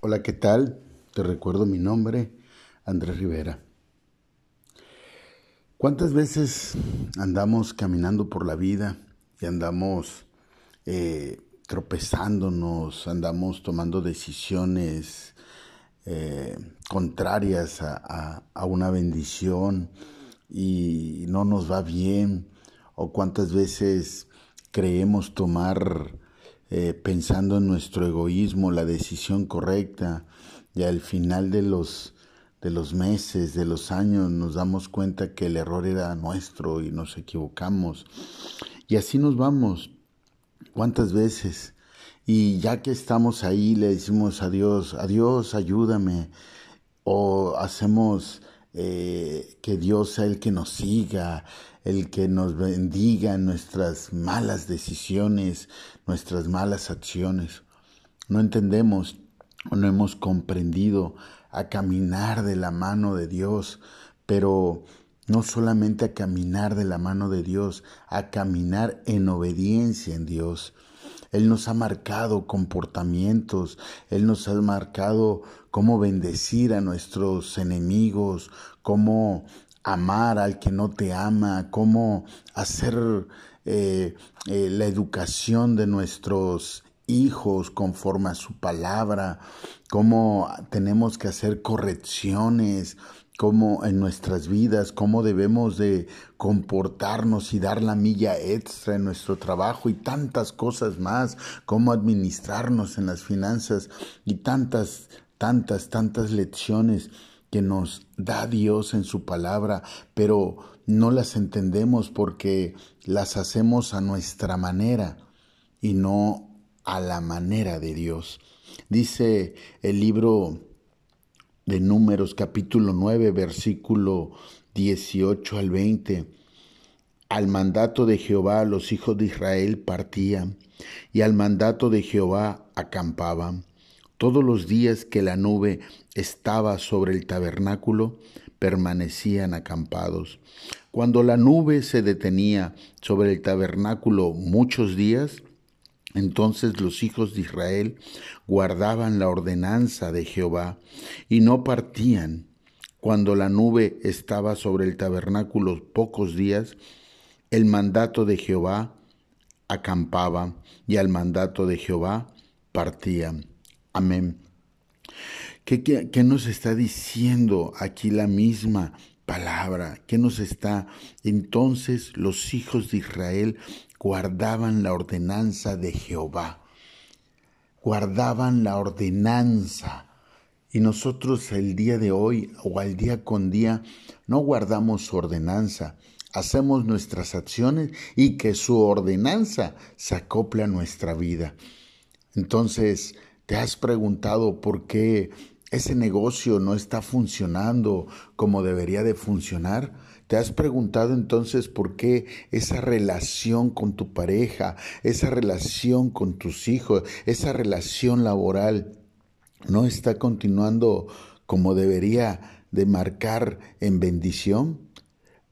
Hola, ¿qué tal? Te recuerdo mi nombre, Andrés Rivera. ¿Cuántas veces andamos caminando por la vida y andamos eh, tropezándonos, andamos tomando decisiones eh, contrarias a, una bendición y no nos va bien? ¿O cuántas veces creemos tomar eh, pensando en nuestro egoísmo, la decisión correcta, y al final de los, de los meses, de los años, nos damos cuenta que el error era nuestro y nos equivocamos. Y así nos vamos. ¿Cuántas veces? Y ya que estamos ahí, le decimos a Dios, adiós, ayúdame. O hacemos eh, que Dios sea el que nos siga, el que nos bendiga en nuestras malas decisiones, nuestras malas acciones. No entendemos o no hemos comprendido a caminar de la mano de Dios, pero no solamente a caminar de la mano de Dios, a caminar en obediencia en Dios. Él nos ha marcado comportamientos, Él nos ha marcado cómo bendecir a nuestros enemigos, cómo amar al que no te ama, cómo hacer eh, eh, la educación de nuestros hijos conforme a su palabra, cómo tenemos que hacer correcciones, cómo en nuestras vidas, cómo debemos de comportarnos y dar la milla extra en nuestro trabajo y tantas cosas más, cómo administrarnos en las finanzas y tantas, tantas, tantas lecciones que nos da Dios en su palabra, pero no las entendemos porque las hacemos a nuestra manera y no a la manera de Dios. Dice el libro de Números capítulo 9 versículo 18 al 20. Al mandato de Jehová los hijos de Israel partían y al mandato de Jehová acampaban. Todos los días que la nube estaba sobre el tabernáculo, permanecían acampados. Cuando la nube se detenía sobre el tabernáculo muchos días, entonces los hijos de Israel guardaban la ordenanza de Jehová y no partían. Cuando la nube estaba sobre el tabernáculo pocos días, el mandato de Jehová acampaba y al mandato de Jehová partían. Amén. ¿Qué, qué, nos está diciendo aquí la misma palabra? ¿Qué nos está? Entonces los hijos de Israel guardaban la ordenanza de Jehová, guardaban la ordenanza. Y nosotros el día de hoy o al día con día no guardamos ordenanza, hacemos nuestras acciones y que su ordenanza se acople a nuestra vida. Entonces, ¿te has preguntado por qué ese negocio no está funcionando como debería de funcionar? ¿Te has preguntado entonces por qué esa relación con tu pareja, esa relación con tus hijos, esa relación laboral no está continuando como debería de marcar en bendición?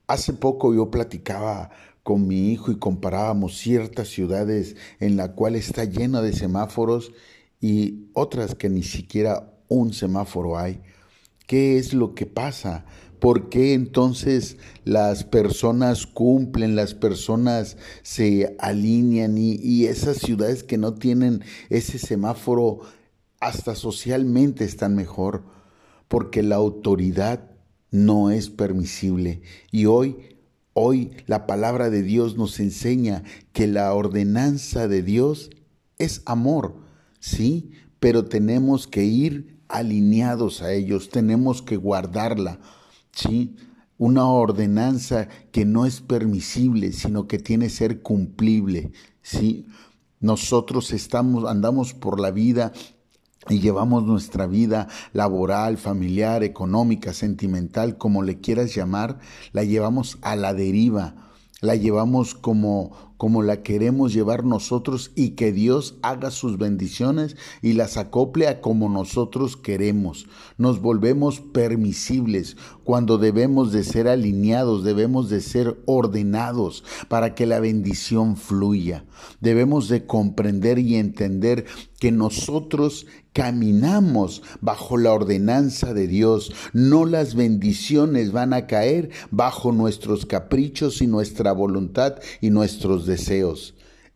Hace poco yo platicaba con mi hijo y comparábamos ciertas ciudades en la cual está llena de semáforos y otras que ni siquiera un semáforo hay. ¿Qué es lo que pasa? ¿Por qué entonces las personas cumplen, las personas se alinean y, esas ciudades que no tienen ese semáforo hasta socialmente están mejor? Porque la autoridad no es permisible. Y hoy, hoy la palabra de Dios nos enseña que la ordenanza de Dios es amor, sí, pero tenemos que ir alineados a ellos, tenemos que guardarla ¿sí? Una ordenanza que no es permisible, sino que tiene que ser cumplible, ¿sí? Nosotros estamos, andamos por la vida y llevamos nuestra vida laboral, familiar, económica, sentimental, como le quieras llamar, la llevamos a la deriva la llevamos como, como la queremos llevar nosotros y que Dios haga sus bendiciones y las acople a como nosotros queremos. Nos volvemos permisibles cuando debemos de ser alineados, debemos de ser ordenados para que la bendición fluya. Debemos de comprender y entender que nosotros caminamos bajo la ordenanza de Dios. No las bendiciones van a caer bajo nuestros caprichos y nuestra voluntad y deseos.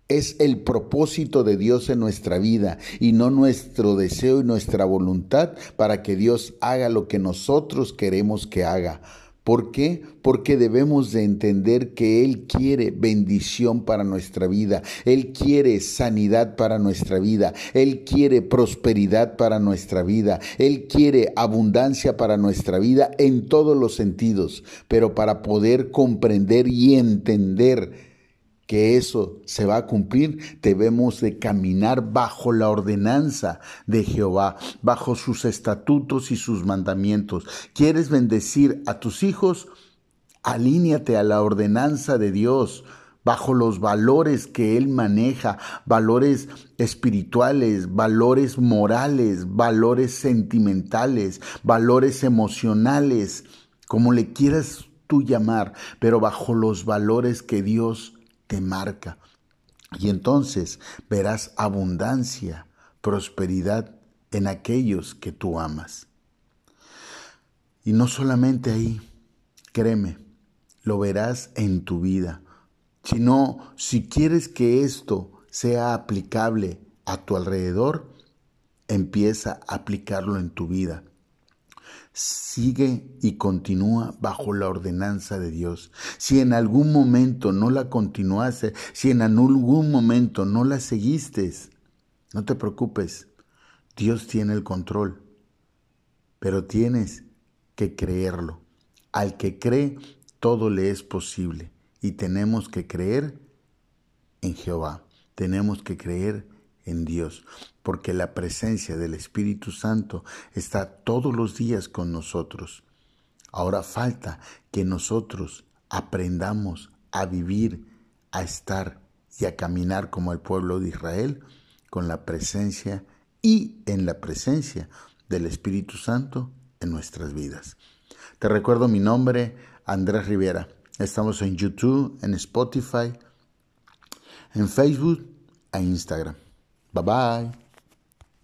Es el propósito de Dios en nuestra vida y no nuestro deseo y nuestra voluntad para que Dios haga lo que nosotros queremos que haga. ¿Por qué? Porque debemos de entender que Él quiere bendición para nuestra vida, Él quiere sanidad para nuestra vida, Él quiere prosperidad para nuestra vida, Él quiere abundancia para nuestra vida en todos los sentidos, pero para poder comprender y entender que eso se va a cumplir, debemos de caminar bajo la ordenanza de Jehová, bajo sus estatutos y sus mandamientos. ¿Quieres bendecir a tus hijos? Alíñate a la ordenanza de Dios, bajo los valores que Él maneja, valores espirituales, valores morales, valores sentimentales, valores emocionales, como le quieras tú llamar, pero bajo los valores que Dios te marca. Y entonces verás abundancia, prosperidad en aquellos que tú amas. Y no solamente ahí, créeme, lo verás en tu vida, sino si quieres que esto sea aplicable a tu alrededor, empieza a aplicarlo en tu vida sigue y continúa bajo la ordenanza de Dios. Si en algún momento no la continuaste, si en algún momento no la seguiste, no te preocupes, Dios tiene el control, pero tienes que creerlo. Al que cree, todo le es posible y tenemos que creer en Jehová, tenemos que creer en Dios, porque la presencia del Espíritu Santo está todos los días con nosotros. Ahora falta que nosotros aprendamos a vivir, a estar y a caminar como el pueblo de Israel con la presencia y en la presencia del Espíritu Santo en nuestras vidas. Te recuerdo mi nombre, Andrés Rivera. Estamos en YouTube, en Spotify, en Facebook e Instagram. Bye bye.